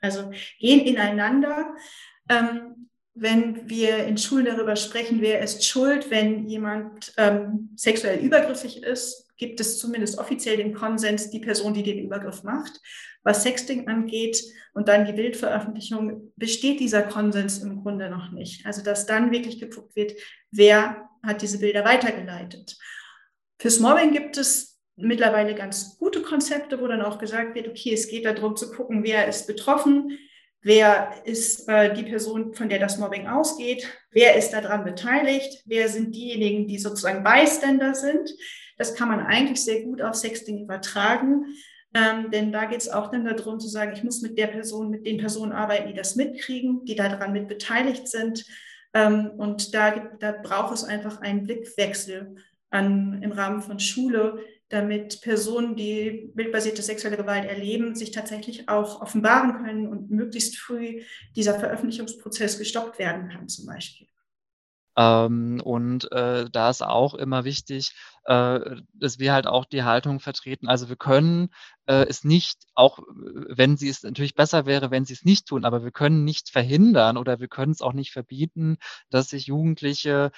also gehen ineinander. Ähm, wenn wir in Schulen darüber sprechen, wer ist schuld, wenn jemand ähm, sexuell übergriffig ist, gibt es zumindest offiziell den Konsens, die Person, die den Übergriff macht. Was Sexting angeht und dann die Bildveröffentlichung, besteht dieser Konsens im Grunde noch nicht. Also dass dann wirklich geguckt wird, wer hat diese Bilder weitergeleitet. Fürs Mobbing gibt es mittlerweile ganz gute Konzepte, wo dann auch gesagt wird, okay, es geht darum zu gucken, wer ist betroffen, wer ist äh, die Person, von der das Mobbing ausgeht, wer ist daran beteiligt, wer sind diejenigen, die sozusagen Bystander sind. Das kann man eigentlich sehr gut auf Sexting übertragen. Ähm, denn da geht es auch dann darum zu sagen, ich muss mit der Person, mit den Personen arbeiten, die das mitkriegen, die daran mit beteiligt sind. Ähm, und da, da braucht es einfach einen Blickwechsel an, im Rahmen von Schule, damit Personen, die bildbasierte sexuelle Gewalt erleben, sich tatsächlich auch offenbaren können und möglichst früh dieser Veröffentlichungsprozess gestoppt werden kann, zum Beispiel. Ähm, und äh, da ist auch immer wichtig, äh, dass wir halt auch die Haltung vertreten. Also wir können äh, es nicht, auch wenn sie es natürlich besser wäre, wenn sie es nicht tun, aber wir können nicht verhindern oder wir können es auch nicht verbieten, dass sich Jugendliche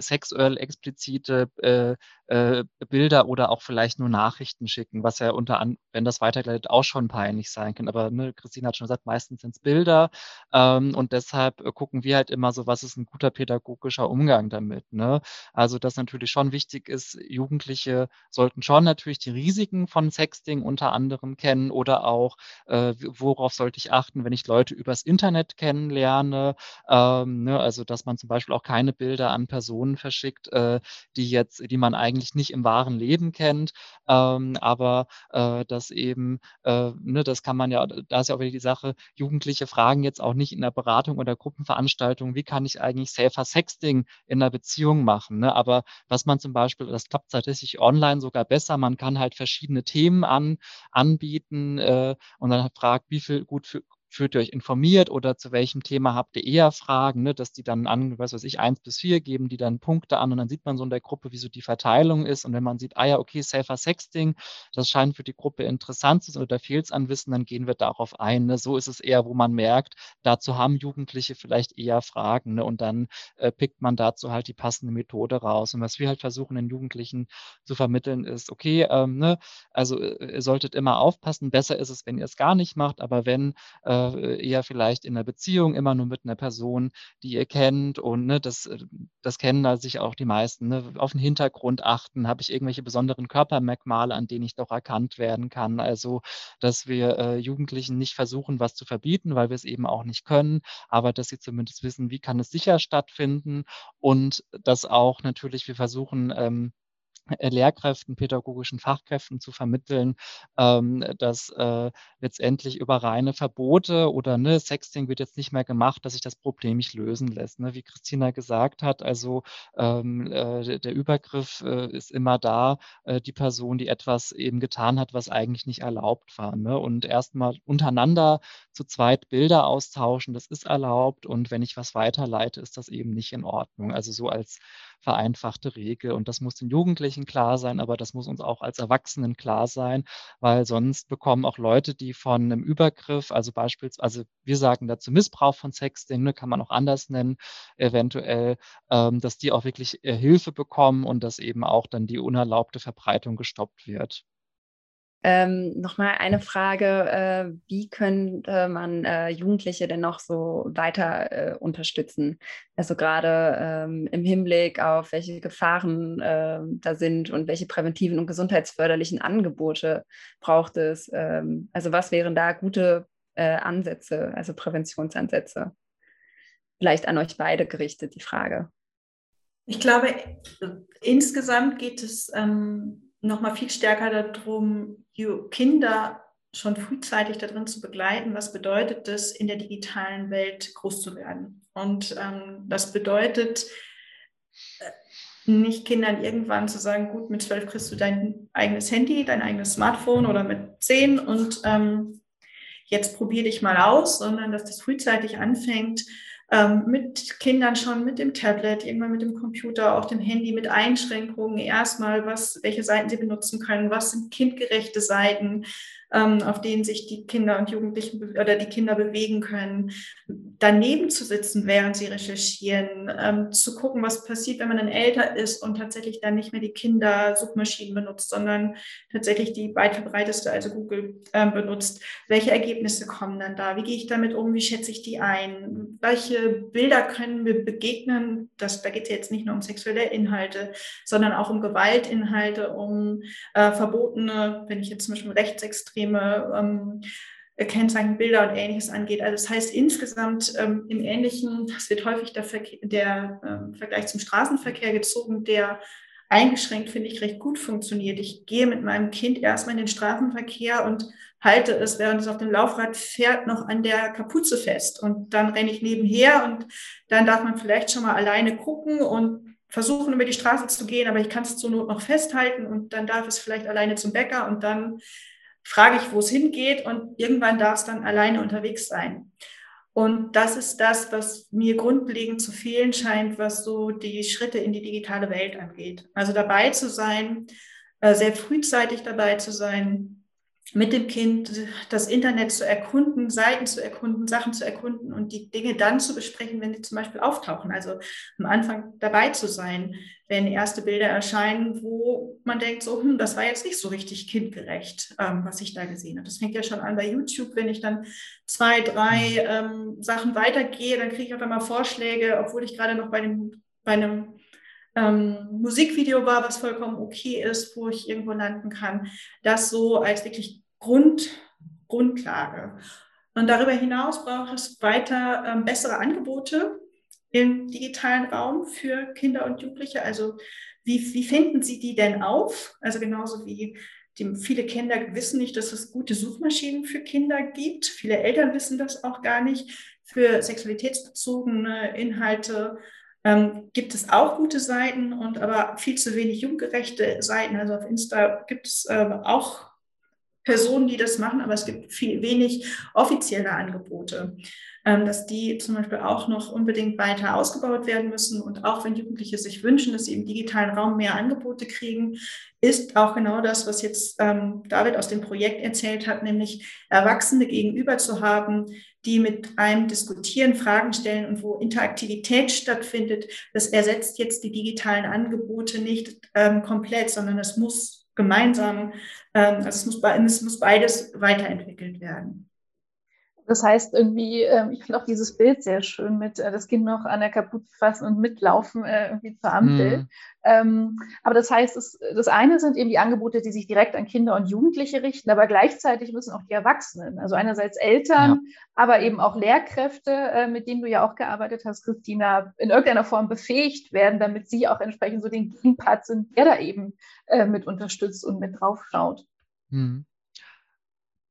sexuell explizite äh, äh, Bilder oder auch vielleicht nur Nachrichten schicken, was ja unter anderem, wenn das weitergeleitet, auch schon peinlich sein kann. Aber ne, Christine hat schon gesagt, meistens sind es Bilder ähm, und deshalb äh, gucken wir halt immer so, was ist ein guter pädagogischer Umgang damit. Ne? Also, dass natürlich schon wichtig ist, Jugendliche sollten schon natürlich die Risiken von Sexting unter anderem kennen oder auch, äh, worauf sollte ich achten, wenn ich Leute übers Internet kennenlerne. Ähm, ne? Also, dass man zum Beispiel auch keine Bilder an Personen verschickt, äh, die jetzt, die man eigentlich nicht im wahren Leben kennt, ähm, aber äh, das eben, äh, ne, das kann man ja, da ist ja auch wieder die Sache, Jugendliche fragen jetzt auch nicht in der Beratung oder Gruppenveranstaltung, wie kann ich eigentlich safer Sexting in einer Beziehung machen, ne? aber was man zum Beispiel, das klappt tatsächlich online sogar besser, man kann halt verschiedene Themen an, anbieten äh, und dann fragt, wie viel gut für, fühlt ihr euch informiert oder zu welchem Thema habt ihr eher Fragen, ne, dass die dann an, was weiß ich, eins bis vier geben, die dann Punkte an und dann sieht man so in der Gruppe, wie so die Verteilung ist. Und wenn man sieht, ah ja, okay, Safer Sexting, das scheint für die Gruppe interessant zu sein oder fehlt es an Wissen, dann gehen wir darauf ein. Ne? So ist es eher, wo man merkt, dazu haben Jugendliche vielleicht eher Fragen ne? und dann äh, pickt man dazu halt die passende Methode raus. Und was wir halt versuchen, den Jugendlichen zu vermitteln, ist, okay, ähm, ne, also äh, ihr solltet immer aufpassen, besser ist es, wenn ihr es gar nicht macht, aber wenn äh, äh, eher vielleicht in einer Beziehung immer nur mit einer Person, die ihr kennt und ne, das, äh, das kennen da sich auch die meisten, ne, auf den Hintergrund achten, habe ich irgendwelche besonderen Körpermerkmale, an denen ich doch erkannt werden kann. Also, dass wir äh, Jugendlichen nicht versuchen, was zu verbieten, weil wir es eben auch nicht können, aber dass sie zumindest wissen, wie kann es sicher stattfinden und dass auch natürlich wir versuchen, ähm, äh, Lehrkräften, pädagogischen Fachkräften zu vermitteln, ähm, dass äh, letztendlich über reine Verbote oder ne, Sexting wird jetzt nicht mehr gemacht, dass sich das Problem nicht lösen lässt. Ne? Wie Christina gesagt hat, also ähm, äh, der Übergriff äh, ist immer da, äh, die Person, die etwas eben getan hat, was eigentlich nicht erlaubt war. Ne? Und erstmal untereinander zu zweit Bilder austauschen, das ist erlaubt. Und wenn ich was weiterleite, ist das eben nicht in Ordnung. Also so als vereinfachte Regel. Und das muss den Jugendlichen klar sein, aber das muss uns auch als Erwachsenen klar sein, weil sonst bekommen auch Leute, die von einem Übergriff, also beispielsweise, also wir sagen dazu Missbrauch von Sexting, ne, kann man auch anders nennen, eventuell, ähm, dass die auch wirklich äh, Hilfe bekommen und dass eben auch dann die unerlaubte Verbreitung gestoppt wird. Ähm, Nochmal eine Frage, äh, wie könnte man äh, Jugendliche denn noch so weiter äh, unterstützen? Also gerade ähm, im Hinblick auf welche Gefahren äh, da sind und welche präventiven und gesundheitsförderlichen Angebote braucht es? Ähm, also was wären da gute äh, Ansätze, also Präventionsansätze? Vielleicht an euch beide gerichtet die Frage. Ich glaube, insgesamt geht es ähm nochmal viel stärker darum, Kinder schon frühzeitig darin zu begleiten, was bedeutet es, in der digitalen Welt groß zu werden. Und ähm, das bedeutet, äh, nicht Kindern irgendwann zu sagen, gut, mit zwölf kriegst du dein eigenes Handy, dein eigenes Smartphone oder mit zehn und ähm, jetzt probier dich mal aus, sondern dass das frühzeitig anfängt, ähm, mit Kindern schon mit dem Tablet, irgendwann mit dem Computer, auch dem Handy, mit Einschränkungen. Erstmal, was, welche Seiten sie benutzen können, was sind kindgerechte Seiten, auf denen sich die Kinder und Jugendlichen oder die Kinder bewegen können, daneben zu sitzen, während sie recherchieren, ähm, zu gucken, was passiert, wenn man dann älter ist und tatsächlich dann nicht mehr die Kindersuchmaschinen benutzt, sondern tatsächlich die weit verbreiteste, also Google, ähm, benutzt. Welche Ergebnisse kommen dann da? Wie gehe ich damit um? Wie schätze ich die ein? Welche Bilder können wir begegnen? Das, da geht es jetzt nicht nur um sexuelle Inhalte, sondern auch um Gewaltinhalte, um äh, verbotene, wenn ich jetzt zum Beispiel rechtsextrem Rechtsextreme, ähm, Kennzeichen, Bilder und ähnliches angeht. Also das heißt insgesamt ähm, im Ähnlichen, das wird häufig der, Verkehr, der ähm, Vergleich zum Straßenverkehr gezogen, der eingeschränkt, finde ich, recht gut funktioniert. Ich gehe mit meinem Kind erstmal in den Straßenverkehr und halte es, während es auf dem Laufrad fährt, noch an der Kapuze fest. Und dann renne ich nebenher und dann darf man vielleicht schon mal alleine gucken und versuchen, über die Straße zu gehen, aber ich kann es zur Not noch festhalten und dann darf es vielleicht alleine zum Bäcker und dann frage ich, wo es hingeht und irgendwann darf es dann alleine unterwegs sein. Und das ist das, was mir grundlegend zu fehlen scheint, was so die Schritte in die digitale Welt angeht. Also dabei zu sein, äh, sehr frühzeitig dabei zu sein, mit dem Kind das Internet zu erkunden, Seiten zu erkunden, Sachen zu erkunden und die Dinge dann zu besprechen, wenn sie zum Beispiel auftauchen. Also am Anfang dabei zu sein, wenn erste Bilder erscheinen, wo man denkt, so, hm, das war jetzt nicht so richtig kindgerecht, ähm, was ich da gesehen habe. Das fängt ja schon an bei YouTube, wenn ich dann zwei, drei ähm, Sachen weitergehe, dann kriege ich auf einmal Vorschläge, obwohl ich gerade noch bei, dem, bei einem ähm, Musikvideo war, was vollkommen okay ist, wo ich irgendwo landen kann. Das so als wirklich Grund, Grundlage. Und darüber hinaus braucht es weiter ähm, bessere Angebote im digitalen Raum für Kinder und Jugendliche. Also wie, wie finden Sie die denn auf? Also genauso wie die, viele Kinder wissen nicht, dass es gute Suchmaschinen für Kinder gibt. Viele Eltern wissen das auch gar nicht. Für sexualitätsbezogene Inhalte ähm, gibt es auch gute Seiten und aber viel zu wenig jugendgerechte Seiten. Also auf Insta gibt es äh, auch Personen, die das machen, aber es gibt viel wenig offizielle Angebote, dass die zum Beispiel auch noch unbedingt weiter ausgebaut werden müssen. Und auch wenn Jugendliche sich wünschen, dass sie im digitalen Raum mehr Angebote kriegen, ist auch genau das, was jetzt ähm, David aus dem Projekt erzählt hat, nämlich Erwachsene gegenüber zu haben, die mit einem diskutieren, Fragen stellen und wo Interaktivität stattfindet. Das ersetzt jetzt die digitalen Angebote nicht ähm, komplett, sondern es muss gemeinsam, ähm, also es muss, es muss beides weiterentwickelt werden. Das heißt irgendwie, ähm, ich finde auch dieses Bild sehr schön mit äh, das Kind noch an der Kapuze fassen und mitlaufen äh, irgendwie zur Ampel. Mhm. Ähm, aber das heißt, es, das eine sind eben die Angebote, die sich direkt an Kinder und Jugendliche richten, aber gleichzeitig müssen auch die Erwachsenen, also einerseits Eltern, ja. aber eben auch Lehrkräfte, äh, mit denen du ja auch gearbeitet hast, Christina, in irgendeiner Form befähigt werden, damit sie auch entsprechend so den Gegenpart sind, der da eben mit unterstützt und mit draufschaut. Mhm.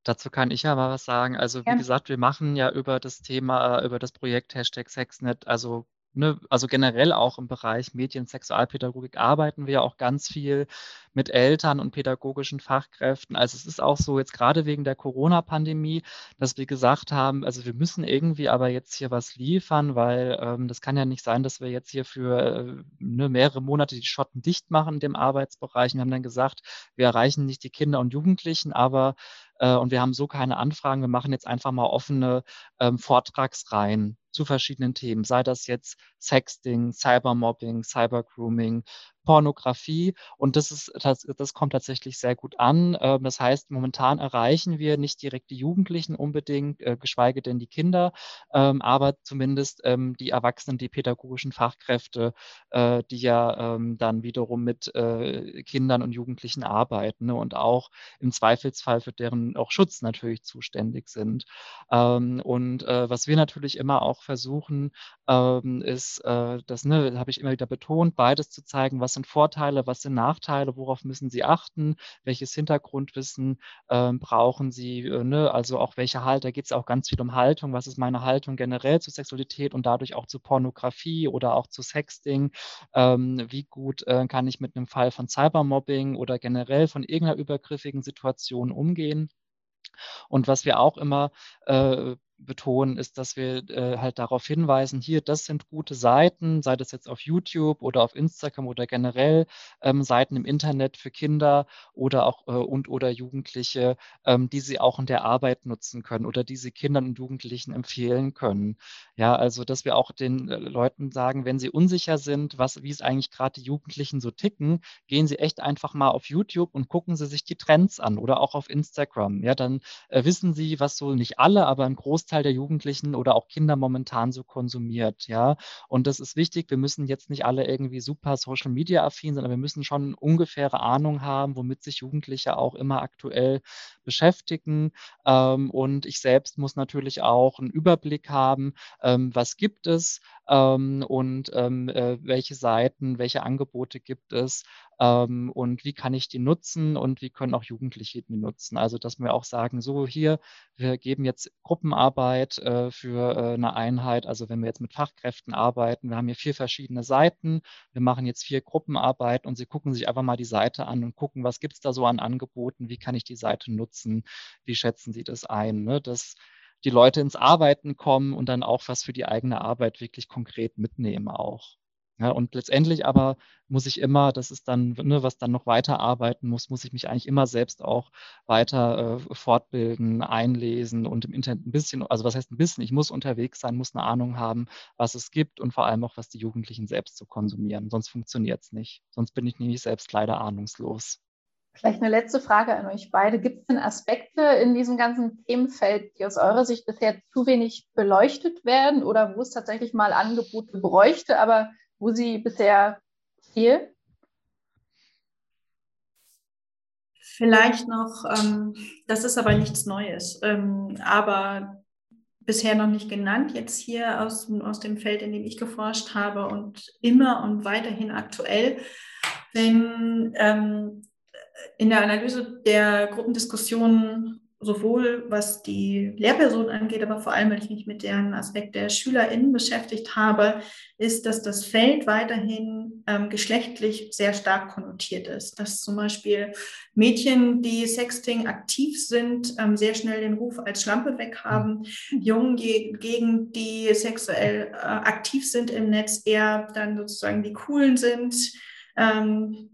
Dazu kann ich ja mal was sagen. Also wie ja. gesagt, wir machen ja über das Thema, über das Projekt Hashtag Sexnet, also Ne, also generell auch im Bereich Medien, Sexualpädagogik arbeiten wir auch ganz viel mit Eltern und pädagogischen Fachkräften. Also es ist auch so jetzt gerade wegen der Corona-Pandemie, dass wir gesagt haben, also wir müssen irgendwie aber jetzt hier was liefern, weil ähm, das kann ja nicht sein, dass wir jetzt hier für äh, ne, mehrere Monate die Schotten dicht machen in dem Arbeitsbereich. Und wir haben dann gesagt, wir erreichen nicht die Kinder und Jugendlichen, aber und wir haben so keine Anfragen. Wir machen jetzt einfach mal offene ähm, Vortragsreihen zu verschiedenen Themen, sei das jetzt Sexting, Cybermobbing, Cybergrooming, Pornografie und das ist das, das kommt tatsächlich sehr gut an. Ähm, das heißt, momentan erreichen wir nicht direkt die Jugendlichen unbedingt, äh, geschweige denn die Kinder, ähm, aber zumindest ähm, die Erwachsenen, die pädagogischen Fachkräfte, äh, die ja dann wiederum mit äh, Kindern und Jugendlichen arbeiten ne, und auch im Zweifelsfall für deren auch Schutz natürlich zuständig sind. und was wir natürlich immer auch versuchen, ist, das ne, habe ich immer wieder betont, beides zu zeigen, was sind Vorteile, was sind Nachteile, worauf müssen Sie achten, welches Hintergrundwissen äh, brauchen Sie, äh, ne? also auch welche Haltung, da geht es auch ganz viel um Haltung, was ist meine Haltung generell zu Sexualität und dadurch auch zu Pornografie oder auch zu Sexting, ähm, wie gut äh, kann ich mit einem Fall von Cybermobbing oder generell von irgendeiner übergriffigen Situation umgehen. Und was wir auch immer äh, betonen, ist, dass wir äh, halt darauf hinweisen, hier, das sind gute Seiten, sei das jetzt auf YouTube oder auf Instagram oder generell ähm, Seiten im Internet für Kinder oder auch äh, und oder Jugendliche, ähm, die sie auch in der Arbeit nutzen können oder die sie Kindern und Jugendlichen empfehlen können. Ja, also dass wir auch den äh, Leuten sagen, wenn sie unsicher sind, was, wie es eigentlich gerade die Jugendlichen so ticken, gehen sie echt einfach mal auf YouTube und gucken sie sich die Trends an oder auch auf Instagram. Ja, dann äh, wissen sie, was so nicht alle, aber ein Großteil Großteil der Jugendlichen oder auch Kinder momentan so konsumiert, ja. Und das ist wichtig. Wir müssen jetzt nicht alle irgendwie super Social Media affin, sondern wir müssen schon ungefähre Ahnung haben, womit sich Jugendliche auch immer aktuell beschäftigen. Ähm, und ich selbst muss natürlich auch einen Überblick haben, ähm, was gibt es ähm, und ähm, äh, welche Seiten, welche Angebote gibt es ähm, und wie kann ich die nutzen und wie können auch Jugendliche die nutzen. Also dass wir auch sagen, so hier, wir geben jetzt Gruppenarbeit äh, für äh, eine Einheit. Also wenn wir jetzt mit Fachkräften arbeiten, wir haben hier vier verschiedene Seiten, wir machen jetzt vier Gruppenarbeit und sie gucken sich einfach mal die Seite an und gucken, was gibt es da so an Angeboten, wie kann ich die Seite nutzen, wie schätzen sie das ein. Ne? Das die Leute ins Arbeiten kommen und dann auch was für die eigene Arbeit wirklich konkret mitnehmen auch. Ja, und letztendlich aber muss ich immer, das ist dann, ne, was dann noch weiter arbeiten muss, muss ich mich eigentlich immer selbst auch weiter äh, fortbilden, einlesen und im Internet ein bisschen, also was heißt ein bisschen, ich muss unterwegs sein, muss eine Ahnung haben, was es gibt und vor allem auch, was die Jugendlichen selbst zu konsumieren. Sonst funktioniert es nicht. Sonst bin ich nämlich selbst leider ahnungslos. Vielleicht eine letzte Frage an euch beide. Gibt es denn Aspekte in diesem ganzen Themenfeld, die aus eurer Sicht bisher zu wenig beleuchtet werden oder wo es tatsächlich mal Angebote bräuchte, aber wo sie bisher fehlen? Vielleicht noch, ähm, das ist aber nichts Neues, ähm, aber bisher noch nicht genannt, jetzt hier aus, aus dem Feld, in dem ich geforscht habe und immer und weiterhin aktuell, wenn ähm, in der Analyse der Gruppendiskussionen sowohl was die Lehrpersonen angeht, aber vor allem, wenn ich mich mit deren Aspekt der SchülerInnen beschäftigt habe, ist, dass das Feld weiterhin ähm, geschlechtlich sehr stark konnotiert ist. Dass zum Beispiel Mädchen, die Sexting aktiv sind, ähm, sehr schnell den Ruf als Schlampe weghaben. Mhm. Jungen gegen die sexuell äh, aktiv sind im Netz eher dann sozusagen die Coolen sind. Ähm,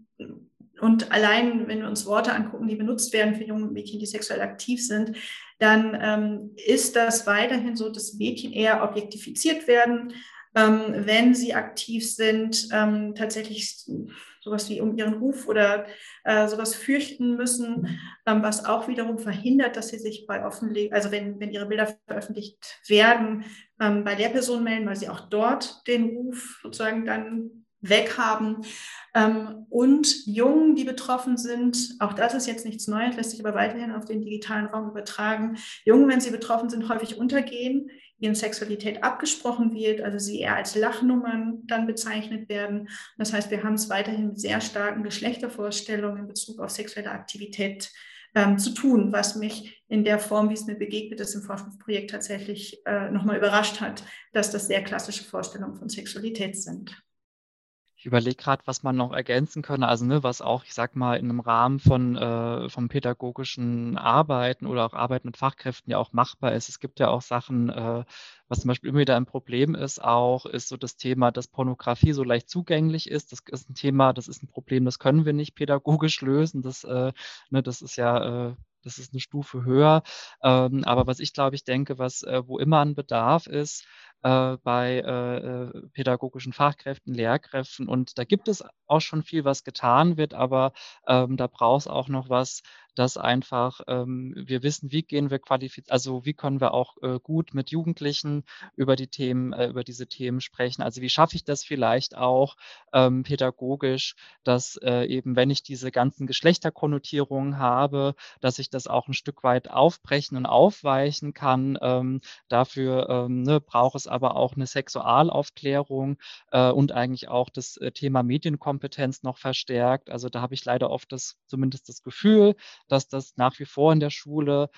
und allein, wenn wir uns Worte angucken, die benutzt werden für junge Mädchen, die sexuell aktiv sind, dann ähm, ist das weiterhin so, dass Mädchen eher objektifiziert werden, ähm, wenn sie aktiv sind, ähm, tatsächlich sowas wie um ihren Ruf oder äh, sowas fürchten müssen, ähm, was auch wiederum verhindert, dass sie sich bei offenlegen, also wenn, wenn ihre Bilder veröffentlicht werden, ähm, bei Lehrpersonen melden, weil sie auch dort den Ruf sozusagen dann weghaben. Ähm, und Jungen, die betroffen sind, auch das ist jetzt nichts Neues, lässt sich aber weiterhin auf den digitalen Raum übertragen. Jungen, wenn sie betroffen sind, häufig untergehen, ihnen Sexualität abgesprochen wird, also sie eher als Lachnummern dann bezeichnet werden. Das heißt, wir haben es weiterhin mit sehr starken Geschlechtervorstellungen in Bezug auf sexuelle Aktivität ähm, zu tun, was mich in der Form, wie es mir begegnet ist im Forschungsprojekt tatsächlich äh, nochmal überrascht hat, dass das sehr klassische Vorstellungen von Sexualität sind. Ich überlege gerade, was man noch ergänzen könne, also ne, was auch, ich sag mal, in einem Rahmen von, äh, von pädagogischen Arbeiten oder auch Arbeit mit Fachkräften ja auch machbar ist. Es gibt ja auch Sachen, äh, was zum Beispiel immer wieder ein Problem ist, auch ist so das Thema, dass Pornografie so leicht zugänglich ist. Das ist ein Thema, das ist ein Problem, das können wir nicht pädagogisch lösen. Das, äh, ne, das ist ja äh, das ist eine Stufe höher. Ähm, aber was ich glaube ich denke, was, äh, wo immer ein Bedarf ist, äh, bei äh, äh, pädagogischen Fachkräften, Lehrkräften. Und da gibt es auch schon viel, was getan wird, aber ähm, da braucht es auch noch was, dass einfach ähm, wir wissen, wie gehen wir qualifiziert, also wie können wir auch äh, gut mit Jugendlichen über die Themen, äh, über diese Themen sprechen. Also wie schaffe ich das vielleicht auch ähm, pädagogisch, dass äh, eben, wenn ich diese ganzen Geschlechterkonnotierungen habe, dass ich das auch ein Stück weit aufbrechen und aufweichen kann. Ähm, dafür ähm, ne, braucht es aber auch eine Sexualaufklärung äh, und eigentlich auch das äh, Thema Medienkompetenz noch verstärkt. Also da habe ich leider oft das, zumindest das Gefühl, dass das nach wie vor in der Schule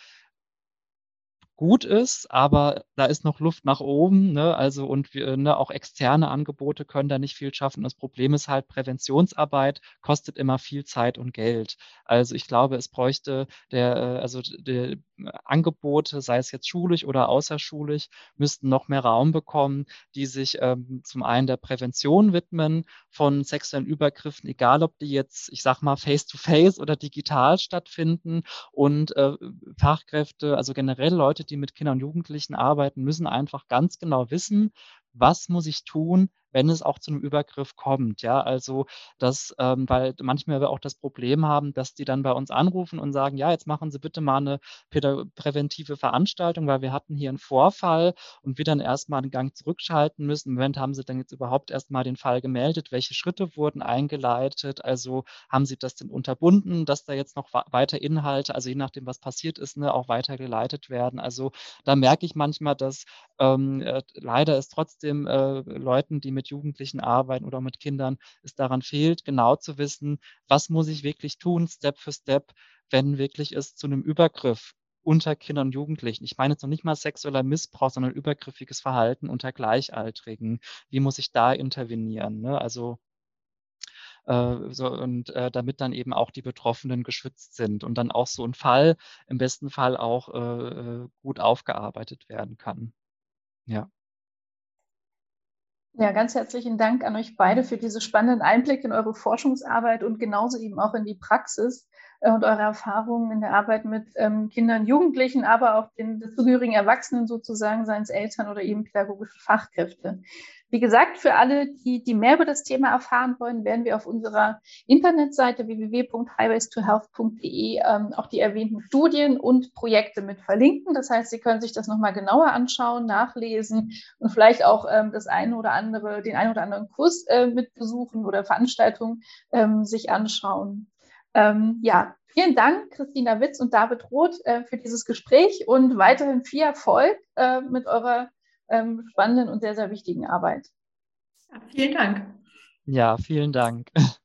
gut ist, aber da ist noch Luft nach oben. Ne? Also und wir, ne, auch externe Angebote können da nicht viel schaffen. Das Problem ist halt, Präventionsarbeit kostet immer viel Zeit und Geld. Also ich glaube, es bräuchte der, äh, also der Angebote, sei es jetzt schulisch oder außerschulisch, müssten noch mehr Raum bekommen, die sich ähm, zum einen der Prävention widmen von sexuellen Übergriffen, egal ob die jetzt, ich sag mal, face-to-face -face oder digital stattfinden und äh, Fachkräfte, also generell Leute, die mit Kindern und Jugendlichen arbeiten, müssen einfach ganz genau wissen, was muss ich tun, wenn es auch zu einem Übergriff kommt. Ja, also das, ähm, weil manchmal wir auch das Problem haben, dass die dann bei uns anrufen und sagen, ja, jetzt machen Sie bitte mal eine präventive Veranstaltung, weil wir hatten hier einen Vorfall und wir dann erstmal einen Gang zurückschalten müssen. Im Moment haben Sie dann jetzt überhaupt erstmal den Fall gemeldet, welche Schritte wurden eingeleitet, also haben Sie das denn unterbunden, dass da jetzt noch weiter Inhalte, also je nachdem, was passiert ist, ne, auch weitergeleitet werden. Also da merke ich manchmal, dass ähm, äh, leider es trotzdem äh, Leuten, die mit Jugendlichen arbeiten oder mit Kindern, es daran fehlt, genau zu wissen, was muss ich wirklich tun, Step für Step, wenn wirklich es zu einem Übergriff unter Kindern und Jugendlichen. Ich meine jetzt noch nicht mal sexueller Missbrauch, sondern übergriffiges Verhalten unter Gleichaltrigen. Wie muss ich da intervenieren? Ne? Also äh, so, und äh, damit dann eben auch die Betroffenen geschützt sind und dann auch so ein Fall im besten Fall auch äh, äh gut aufgearbeitet werden kann. Ja. Ja, ganz herzlichen Dank an euch beide für diese spannenden Einblicke in eure Forschungsarbeit und genauso eben auch in die Praxis und eure Erfahrungen in der Arbeit mit ähm, Kindern, Jugendlichen, aber auch den dazugehörigen Erwachsenen sozusagen, seien es Eltern oder eben pädagogische Fachkräfte. Wie gesagt, für alle, die, die mehr über das Thema erfahren wollen, werden wir auf unserer Internetseite www.highways2health.de ähm, auch die erwähnten Studien und Projekte mit verlinken. Das heißt, Sie können sich das nochmal genauer anschauen, nachlesen und vielleicht auch ähm, das eine oder andere, den einen oder anderen Kurs äh, mit besuchen oder Veranstaltung ähm, sich anschauen. Ähm, ja, vielen Dank, Christina Witz und David Roth, äh, für dieses Gespräch und weiterhin viel Erfolg äh, mit eurer ähm, spannenden und sehr, sehr wichtigen Arbeit. Vielen Dank. Ja, vielen Dank.